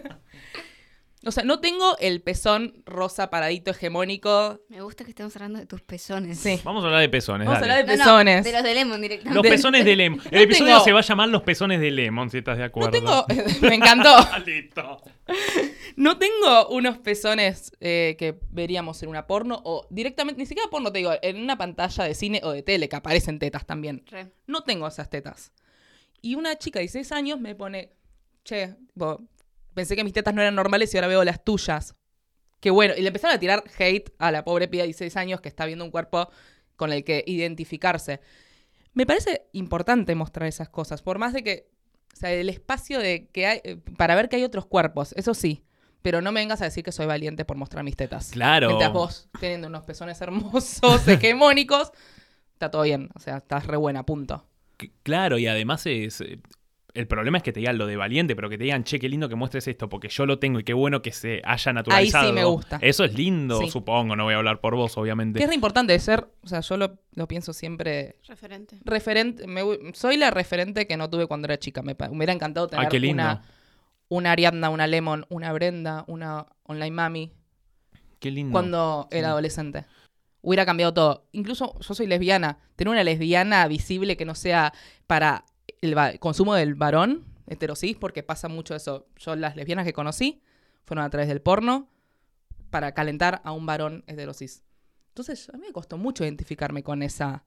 O sea, no tengo el pezón rosa paradito hegemónico. Me gusta que estemos hablando de tus pezones. Sí. Vamos a hablar de pezones. Vamos a hablar de No, no, pezones. de los de Lemon directamente. Los pezones de Lemon. El No episodio tengo- se va a llamar Los pezones de Lemon, si estás de No acuerdo. tengo. Me encantó. Listo. No tengo unos pezones eh, que veríamos en una porno o directamente, ni siquiera porno, te digo, en una pantalla de cine o de tele que aparecen tetas también. Re. No tengo esas tetas. Y una chica de 16 años me pone, che, tipo, pensé que mis tetas no eran normales y ahora veo las tuyas. Qué bueno. Y le empezaron a tirar hate a la pobre piba de 16 años que está viendo un cuerpo con el que identificarse. Me parece importante mostrar esas cosas, por más de que, o sea, el espacio de que hay, eh, para ver que hay otros cuerpos, eso sí. Pero no me vengas a decir que soy valiente por mostrar mis tetas. Claro. Mientras vos, teniendo unos pezones hermosos, hegemónicos, está todo bien. O sea, estás re buena, punto. Claro, y además es. El problema es que te digan lo de valiente, pero que te digan, che, qué lindo que muestres esto, porque yo lo tengo y qué bueno que se haya naturalizado. me gusta. Eso es lindo, Sí. supongo, no voy a hablar por vos, obviamente. Que es re importante ser, o sea, yo lo, lo pienso siempre Referente. referente, me soy la referente que no tuve cuando era chica. Me, me hubiera encantado tener Ay, qué lindo. una, una Ariadna, una Lemon, una Brenda, una Online Mami Qué lindo. cuando Sí. era adolescente. Hubiera cambiado todo. Incluso yo soy lesbiana. Tener una lesbiana visible que no sea para el consumo del varón heterosis, porque pasa mucho eso. Yo las lesbianas que conocí fueron a través del porno para calentar a un varón heterosis. Entonces, a mí me costó mucho identificarme con esa,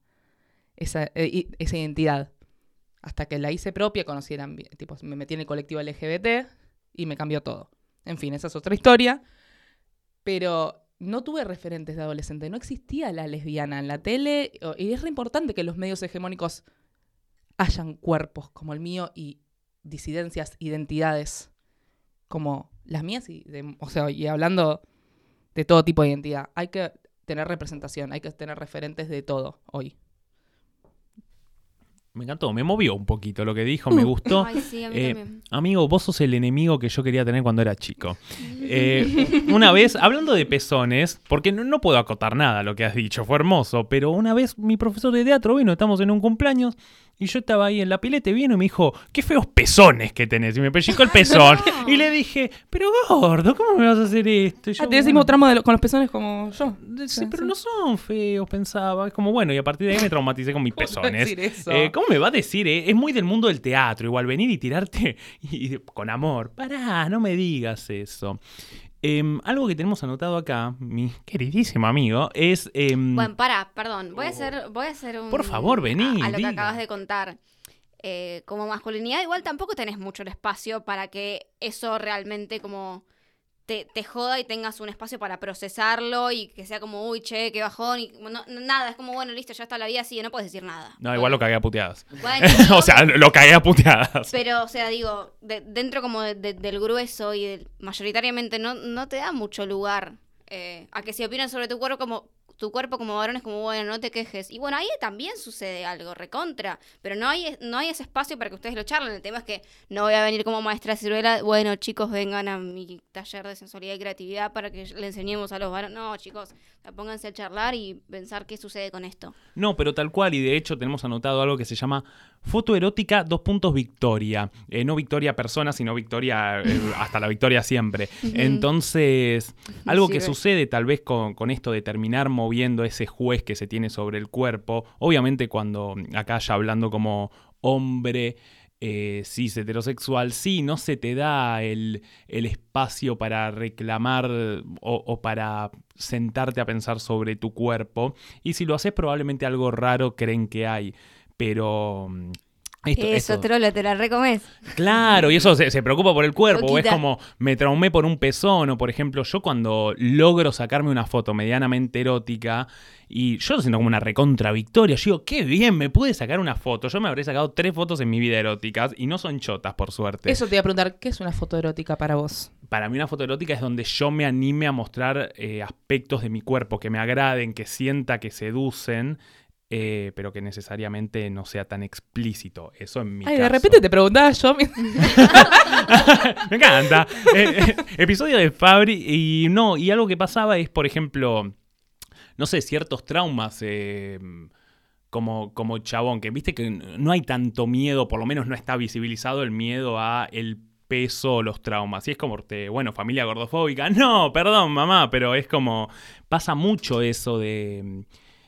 esa, eh, esa identidad. Hasta que la hice propia, conocí el tipo, me metí en el colectivo LGBT y me cambió todo. En fin, esa es otra historia. Pero no tuve referentes de adolescente. No existía la lesbiana en la tele. Y es re importante que los medios hegemónicos hayan cuerpos como el mío y disidencias, identidades como las mías. Y de- o sea, y hablando de todo tipo de identidad. Hay que tener representación, hay que tener referentes de todo hoy. Me encantó, me movió un poquito lo que dijo, me gustó. Ay, sí, a mí Eh, también. amigo, vos sos el enemigo que yo quería tener cuando era chico. Eh, una vez, hablando de pezones, porque no, no puedo acotar nada a lo que has dicho, fue hermoso, pero una vez mi profesor de teatro vino, estamos en un cumpleaños, y yo estaba ahí en la pileta y vino y me dijo, qué feos pezones que tenés. Y me pellizcó el pezón. No. Y le dije, pero gordo, ¿cómo me vas a hacer esto? Y yo, Ah, tenés el "Bueno, mismo tramo de lo- con los pezones como yo. Sí, pero no son feos, pensaba. Es como, bueno, y a partir de ahí me traumaticé con mis ¿Cómo te pezones. decir eso? Eh, ¿Cómo me va a decir? eh? Es muy del mundo del teatro, igual venir y tirarte y, con amor. Pará, no me digas eso. Em, algo que tenemos anotado acá, mi queridísimo amigo, es... em, Bueno, para, perdón. Voy a hacer, voy a hacer un. Por favor, vení, A, a lo diga. que acabas de contar. Eh, como masculinidad, igual tampoco tenés mucho el espacio para que eso realmente como te, te joda y tengas un espacio para procesarlo y que sea como, uy, che, qué bajón. Y no- nada, es como, bueno, listo, ya está la vida, sí, no puedes decir nada. no, igual lo cagué a puteadas. Bueno, o sea, lo cagué a puteadas. Pero, o sea, digo, de- dentro como de- de- del grueso y del- mayoritariamente no, no te da mucho lugar eh, a que se opinen sobre tu cuerpo como tu cuerpo como varón es como, bueno, no te quejes. Y bueno, ahí también sucede algo, recontra. Pero no hay, no hay ese espacio para que ustedes lo charlen. El tema es que no voy a venir como maestra ciruela, bueno, chicos, vengan a mi taller de sensualidad y creatividad para que le enseñemos a los varones. No, chicos, pónganse a charlar y pensar qué sucede con esto. No, pero tal cual, y de hecho tenemos anotado algo que se llama foto erótica, dos puntos victoria. Eh, no victoria persona, sino victoria eh, hasta la victoria siempre. Entonces, algo que sucede tal vez con, con esto de terminar moviendo ese juez que se tiene sobre el cuerpo, obviamente cuando acá ya hablando como hombre, eh, cis heterosexual, sí, no se te da el, el espacio para reclamar o, o para sentarte a pensar sobre tu cuerpo. Y si lo haces, probablemente algo raro creen que hay. Pero. mm, Esto, eso, esto- trola, te la recomes. Claro, y eso se, se preocupa por el cuerpo. O es como me traumé por un pezón. O por ejemplo, yo cuando logro sacarme una foto medianamente erótica y yo lo siento como una recontra victoria. Yo digo, qué bien, me pude sacar una foto. Yo me habré sacado tres fotos en mi vida eróticas y no son chotas, por suerte. Eso te iba a preguntar, ¿qué es una foto erótica para vos? Para mí una foto erótica es donde yo me anime a mostrar eh, aspectos de mi cuerpo que me agraden, que sienta, que seducen. Eh, pero que necesariamente no sea tan explícito. Eso en mi Ay, caso. de repente te preguntaba yo. Me encanta. Eh, eh, episodio de Fabri. Y no, y algo que pasaba es, por ejemplo, no sé, ciertos traumas. eh, como, como chabón, que viste que no hay tanto miedo, por lo menos no está visibilizado el miedo a el peso los traumas. Y es como, te- bueno, familia gordofóbica. No, perdón, mamá, pero es como, pasa mucho eso de,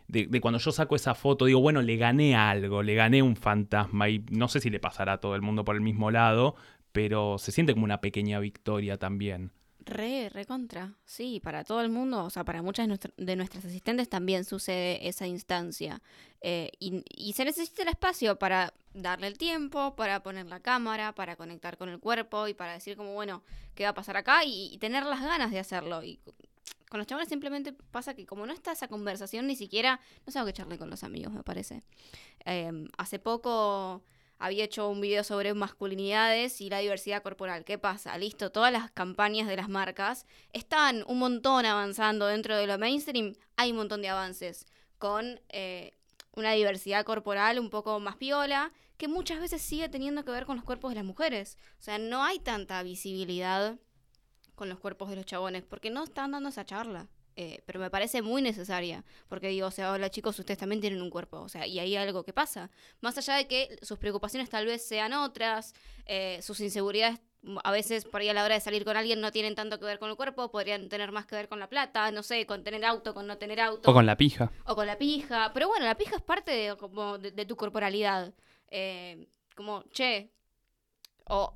de, de cuando yo saco esa foto, digo, bueno, le gané algo, le gané un fantasma. Y no sé si le pasará a todo el mundo por el mismo lado, pero se siente como una pequeña victoria también. Re, re contra. Sí, para todo el mundo, o sea, para muchas de, de nuestras asistentes también sucede esa instancia. Eh, y, se necesita el espacio para darle el tiempo, para poner la cámara, para conectar con el cuerpo y para decir como, bueno, ¿qué va a pasar acá? Y, tener las ganas de hacerlo. Con los chavales simplemente pasa que como no está esa conversación, ni siquiera, no sé que echarle con los amigos, me parece. Eh, hace poco había hecho un video sobre masculinidades y la diversidad corporal. ¿Qué pasa? Listo, todas las campañas de las marcas están un montón avanzando dentro de lo mainstream. Hay un montón de avances con eh, una diversidad corporal un poco más piola, que muchas veces sigue teniendo que ver con los cuerpos de las mujeres. O sea, no hay tanta visibilidad con los cuerpos de los chabones, porque no están dando esa charla. Eh, pero me parece muy necesaria, porque digo, o sea, hola chicos, ustedes también tienen un cuerpo, o sea, y hay algo que pasa. Más allá de que sus preocupaciones tal vez sean otras, eh, sus inseguridades mm, a veces por ahí a la hora de salir con alguien no tienen tanto que ver con el cuerpo, podrían tener más que ver con la plata, no sé, con tener auto, con no tener auto, O con la pija. o con la pija. Pero bueno, la pija es parte de, como de, de tu corporalidad. Eh, como, che, o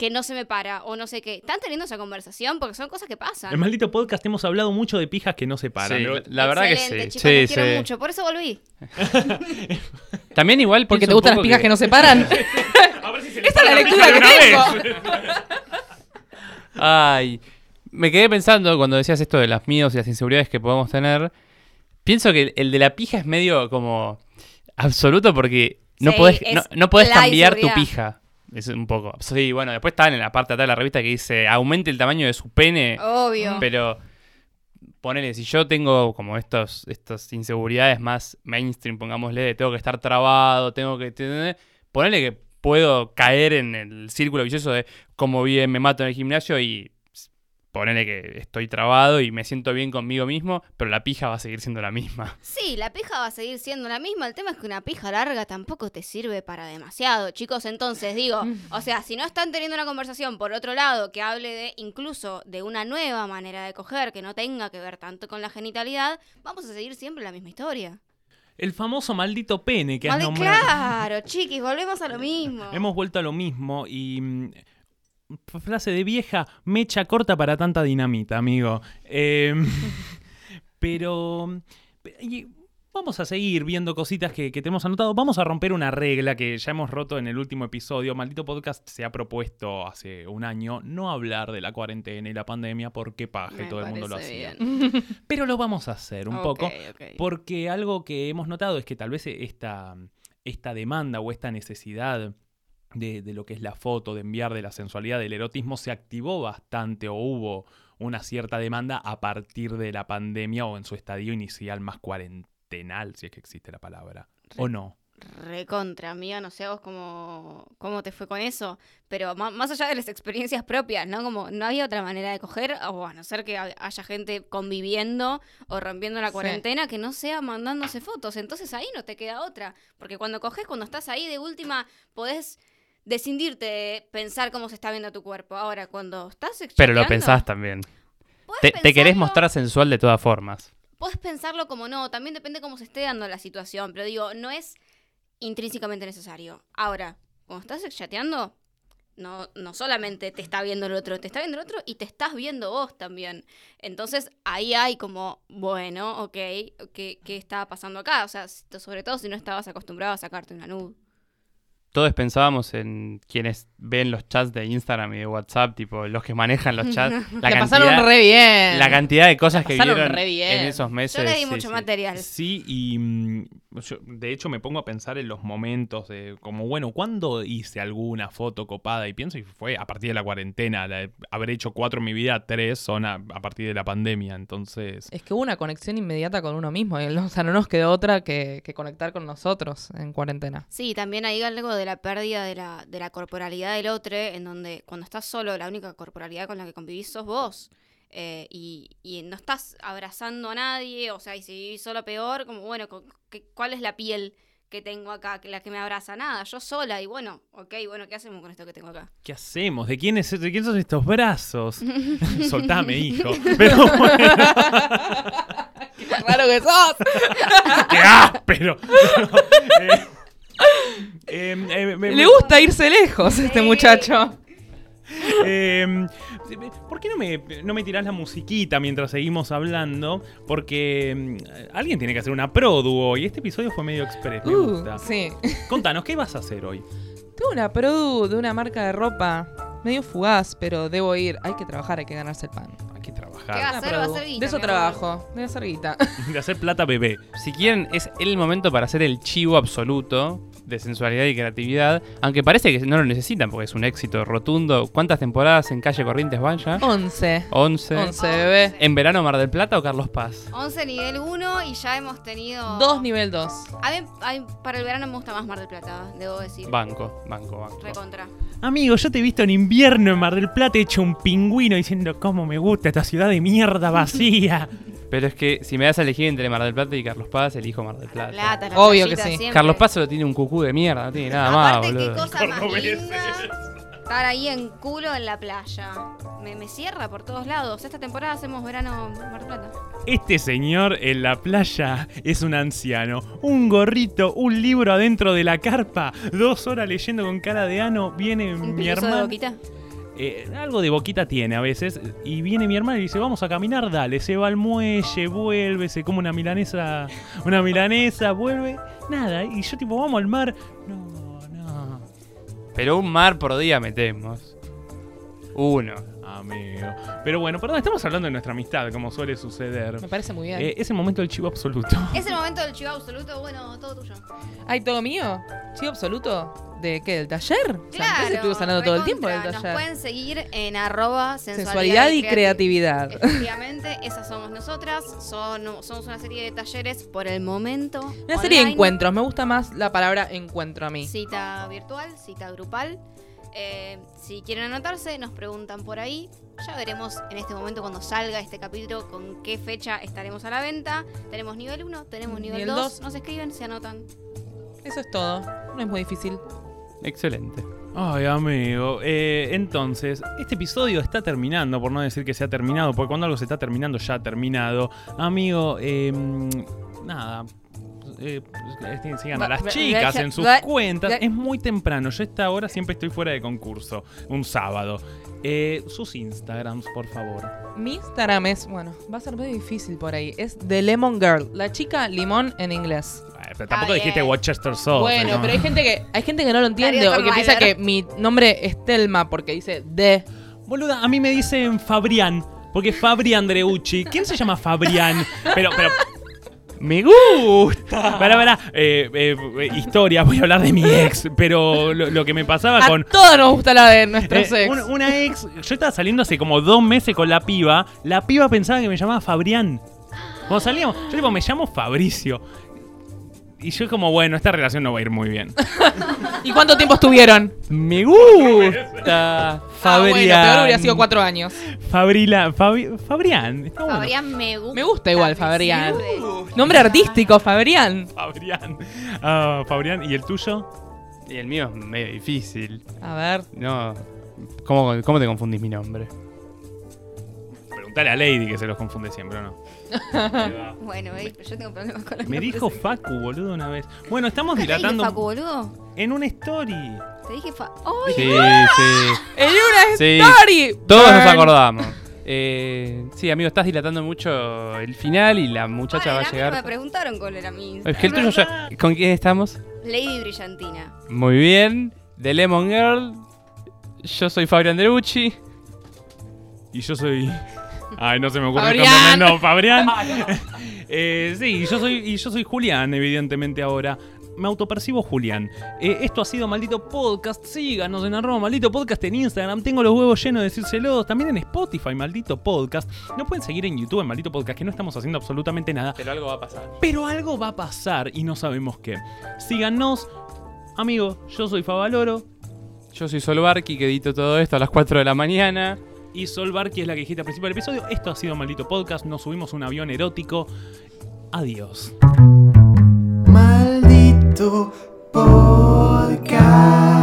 que no se me para, o no sé qué. Están teniendo esa conversación porque son cosas que pasan. En el maldito podcast hemos hablado mucho de pijas que no se paran. Sí, la verdad que sí. chicos, Sí, quiero sí. mucho. Por eso volví. También igual Porque te gustan las pijas que... no se paran. A ver si se le Esa es la lectura que tengo. vez. Ay, me quedé pensando cuando decías esto de las miedos y las inseguridades que podemos tener. Pienso que el, de la pija es medio como absoluto porque no Sí, podés, no, no podés cambiar tu pija. Es un poco. Sí, bueno, después están en la parte de atrás de la revista que dice aumente el tamaño de su pene. Obvio. Pero ponele, si yo tengo como estos, estas inseguridades más mainstream, pongámosle, de tengo que estar trabado, tengo que. Ponele que puedo caer en el círculo vicioso de como bien me mato en el gimnasio y ponele que estoy trabado y me siento bien conmigo mismo, pero la pija va a seguir siendo la misma. Sí, la pija va a seguir siendo la misma. El tema es que una pija larga tampoco te sirve para demasiado, chicos. Entonces, digo, o sea, si no están teniendo una conversación por otro lado que hable de incluso de una nueva manera de coger que no tenga que ver tanto con la genitalidad, vamos a seguir siempre la misma historia. El famoso maldito pene que has nombrado. claro, chiquis, volvemos a lo mismo. Hemos vuelto a lo mismo y. Frase de vieja, mecha corta para tanta dinamita, amigo. Eh, pero. y Vamos a seguir viendo cositas que, que tenemos anotado. Vamos a romper una regla que ya hemos roto en el último episodio. Maldito Podcast se ha propuesto hace un año no hablar de la cuarentena y la pandemia porque paje, Me todo el mundo lo hacía. bien. Pero lo vamos a hacer un poco. Porque algo que hemos notado es que tal vez esta, esta demanda o esta necesidad de, de lo que es la foto, de enviar de la sensualidad, del erotismo, se activó bastante o hubo una cierta demanda a partir de la pandemia o en su estadio inicial más cuarentenal, si es que existe la palabra. ¿O no? Recontra, amiga, no sé a vos cómo, cómo te fue con eso, pero ma- más allá de las experiencias propias, ¿no? Como no había otra manera de coger, o a no ser que ha- haya gente conviviendo o rompiendo la Sí. cuarentena que no sea mandándose fotos, entonces ahí no te queda otra, porque cuando coges, cuando estás ahí de última, podés descindirte de pensar cómo se está viendo tu cuerpo. Ahora, cuando estás Pero lo pensás también. Te, te querés mostrar sensual de todas formas. Puedes pensarlo como no, también depende cómo se esté dando la situación, pero digo, no es intrínsecamente necesario. Ahora, cuando estás chateando, no, no solamente te está viendo el otro, te está viendo el otro y te estás viendo vos también. Entonces ahí hay como, bueno, ok, ¿qué, qué está pasando acá? O sea, sobre todo si no estabas acostumbrado a sacarte una nude. Todos pensábamos en quienes ven los chats de Instagram y de WhatsApp, tipo los que manejan los chats. La La cantidad, pasaron re bien. la cantidad de cosas que vieron re bien. en esos meses. Yo le di sí, mucho sí. material. Sí, y mm, yo, de hecho me pongo a pensar en los momentos de como, bueno, ¿cuándo hice alguna foto copada? Y pienso y fue a partir de la cuarentena. la- habré hecho cuatro en mi vida, tres son a, a partir de la pandemia. Entonces, Es que hubo una conexión inmediata con uno mismo. y, O sea, no nos quedó otra que, que conectar con nosotros en cuarentena. Sí, también hay algo de la pérdida de la, de la corporalidad del otro, en donde cuando estás solo, la única corporalidad con la que convivís sos vos. Eh, y, y no estás abrazando a nadie, o sea, y si vivís solo peor, como bueno, co- ¿qué- ¿cuál es la piel que tengo acá, que la que me abraza, nada, yo sola y bueno, ok, bueno, ¿qué hacemos con esto que tengo acá? ¿Qué hacemos? ¿De quién, es, ¿De quién son estos brazos? Soltame, hijo. Pero bueno, Qué raro que sos. qué áspero. Eh, eh, eh, me- Le gusta irse lejos este Sí. muchacho. Eh, ¿Por qué no me, no me tirás la musiquita mientras seguimos hablando? Porque mm, alguien tiene que hacer una produ hoy. Este episodio fue medio express, me Uh, gusta. sí. Contanos, ¿qué vas a hacer hoy? Tengo una produ de una marca de ropa. Medio fugaz, pero debo ir. Hay que trabajar, hay que ganarse el pan. Hay que ¿Qué va trabajar. a Una hacer? Va a produ. hacer guita, De eso trabajo. A hacer guita. De hacer plata bebé. Si quieren, es el momento para hacer el chivo absoluto de sensualidad y creatividad. Aunque parece que no lo necesitan porque es un éxito rotundo. ¿Cuántas temporadas en Calle Corrientes van ya? 11. 11. 11, bebé. ¿En verano Mar del Plata o Carlos Paz? 11 nivel 1 y ya hemos tenido... 2 nivel 2. A mí, a mí para el verano me gusta más Mar del Plata, debo decir. Banco, banco, banco. Recontra. Amigo, yo te he visto en invierno en Mar del Plata hecho un pingüino diciendo cómo me gusta esta ciudad de mierda vacía. Pero es que si me das a elegir entre Mar del Plata y Carlos Paz, elijo Mar del Plata. Plata, la Obvio que sí. siempre. Carlos Paz solo tiene un cucú de mierda, no tiene nada más, Aparte, qué boludo. cosa más linda estar ahí en culo en la playa. Me, me cierra por todos lados. Esta temporada hacemos verano Mar del Plata. Este señor en la playa es un anciano. Un gorrito, un libro adentro de la carpa, dos horas leyendo con cara de ano. Viene Un mi de hermano. boquita. Eh, algo de boquita tiene a veces. Y viene mi hermano y dice, vamos a caminar, dale. Se va al muelle, vuelve, se come una milanesa, una milanesa, vuelve. Nada. Y yo tipo, vamos al mar. No, no. Pero un mar por día metemos. Uno. Amigo. Pero bueno, perdón, estamos hablando de nuestra amistad, como suele suceder. Me parece muy bien. Eh, es el momento del chivo absoluto. Es el momento del chivo absoluto. Bueno, todo tuyo. ¿Hay todo mío? ¿Sí, absoluto? ¿De qué? ¿Del taller? O sea, Claro. que estuvimos hablando todo el tiempo del recontra. Nos taller. pueden seguir en arroba sensualidad, Sensualidad y creati- creatividad. Efectivamente, esas somos nosotras. Son, somos una serie de talleres por el momento. Una serie de encuentros. Me gusta más la palabra encuentro a mí. Cita virtual, cita grupal. Eh, si quieren anotarse, nos preguntan por ahí. Ya veremos en este momento cuando salga este capítulo con qué fecha estaremos a la venta. Tenemos nivel 1, tenemos nivel Nivel 2. dos. Nos escriben, se anotan. Eso es todo. No es muy difícil. Excelente. Ay, amigo. Eh, entonces, este episodio está terminando, por no decir que se ha terminado, porque cuando algo se está terminando, ya ha terminado. Amigo, eh, nada. Eh, eh, sigan a las chicas en sus cuentas. Es muy temprano. Yo a esta hora siempre estoy fuera de concurso. Un sábado. Eh, sus Instagrams, por favor. Mi Instagram es, bueno, va a ser muy difícil por ahí. Es The Lemon Girl. La chica limón en inglés. Eh, pero tampoco dijiste Worcester Sauce. bueno, ¿no? pero hay gente que hay gente que no lo entiende o que piensa que mi nombre es Telma porque dice de. Boluda, a mí me dicen Fabrián. Porque Fabri Andreucci. ¿Quién se llama Fabrián? Pero, pero. ¡Me gusta! Pará, pará. Eh, eh, eh, historia, voy a hablar de mi ex. Pero lo, lo que me pasaba A con. todos nos gusta la de nuestros eh, ex. un- una ex. Yo estaba saliendo hace como dos meses con la piba. La piba pensaba que me llamaba Fabrián. Cuando salíamos, yo tipo, me llamo Fabricio. Y yo como, bueno, esta relación no va a ir muy bien. ¿Y cuánto tiempo estuvieron? ¡Me gusta! Ah, Fabrián. bueno, peor hubiera sido cuatro años. Fabrila, Fabi- Fabrián. Está bueno. Fabrián me gusta. Me gusta igual, Fabrián. sirve. Nombre artístico, Fabrián. Fabrián. Ah, Fabrián. ¿Y el tuyo? Y el mío es medio difícil. A ver. No. ¿Cómo, cómo te confundís mi nombre? Preguntale a Lady que se los confunde siempre, ¿o no? Bueno, ey, pero yo tengo problemas con la Me dijo Facu, boludo, una vez. Bueno, estamos ¿Te dije dilatando Facu, boludo? en una story. Te dije Fa... ¡Ay! Sí, sí. ¡En una Sí. story! Todos nos acordamos. Eh, sí, amigo, estás dilatando mucho el final y la muchacha va a llegar. Me preguntaron cuál era mi... Es que el tuyo ya. ¿Con quién estamos? Lady Brillantina. Muy bien. The Lemon Girl. Yo soy Fabián Derucci. Y yo soy. Ay, no se me ocurre Fabrián. No, Fabrián. Eh, sí, yo soy, y yo soy Julián, evidentemente ahora. Me autopercibo Julián. Eh, esto ha sido Maldito Podcast. Síganos en arroba Maldito Podcast en Instagram. Tengo los huevos llenos de decírselos. También en Spotify, Maldito Podcast. No pueden seguir en YouTube, en Maldito Podcast, que no estamos haciendo absolutamente nada. Pero algo va a pasar. Pero algo va a pasar y no sabemos qué. Síganos. Amigo, yo soy Favaloro. Yo soy Solbarki, que edito todo esto a las 4 de la mañana y Solvar, que es la que dijiste al principio del episodio. Esto ha sido Maldito Podcast. Nos subimos un avión erótico. Adiós. Maldito Podcast.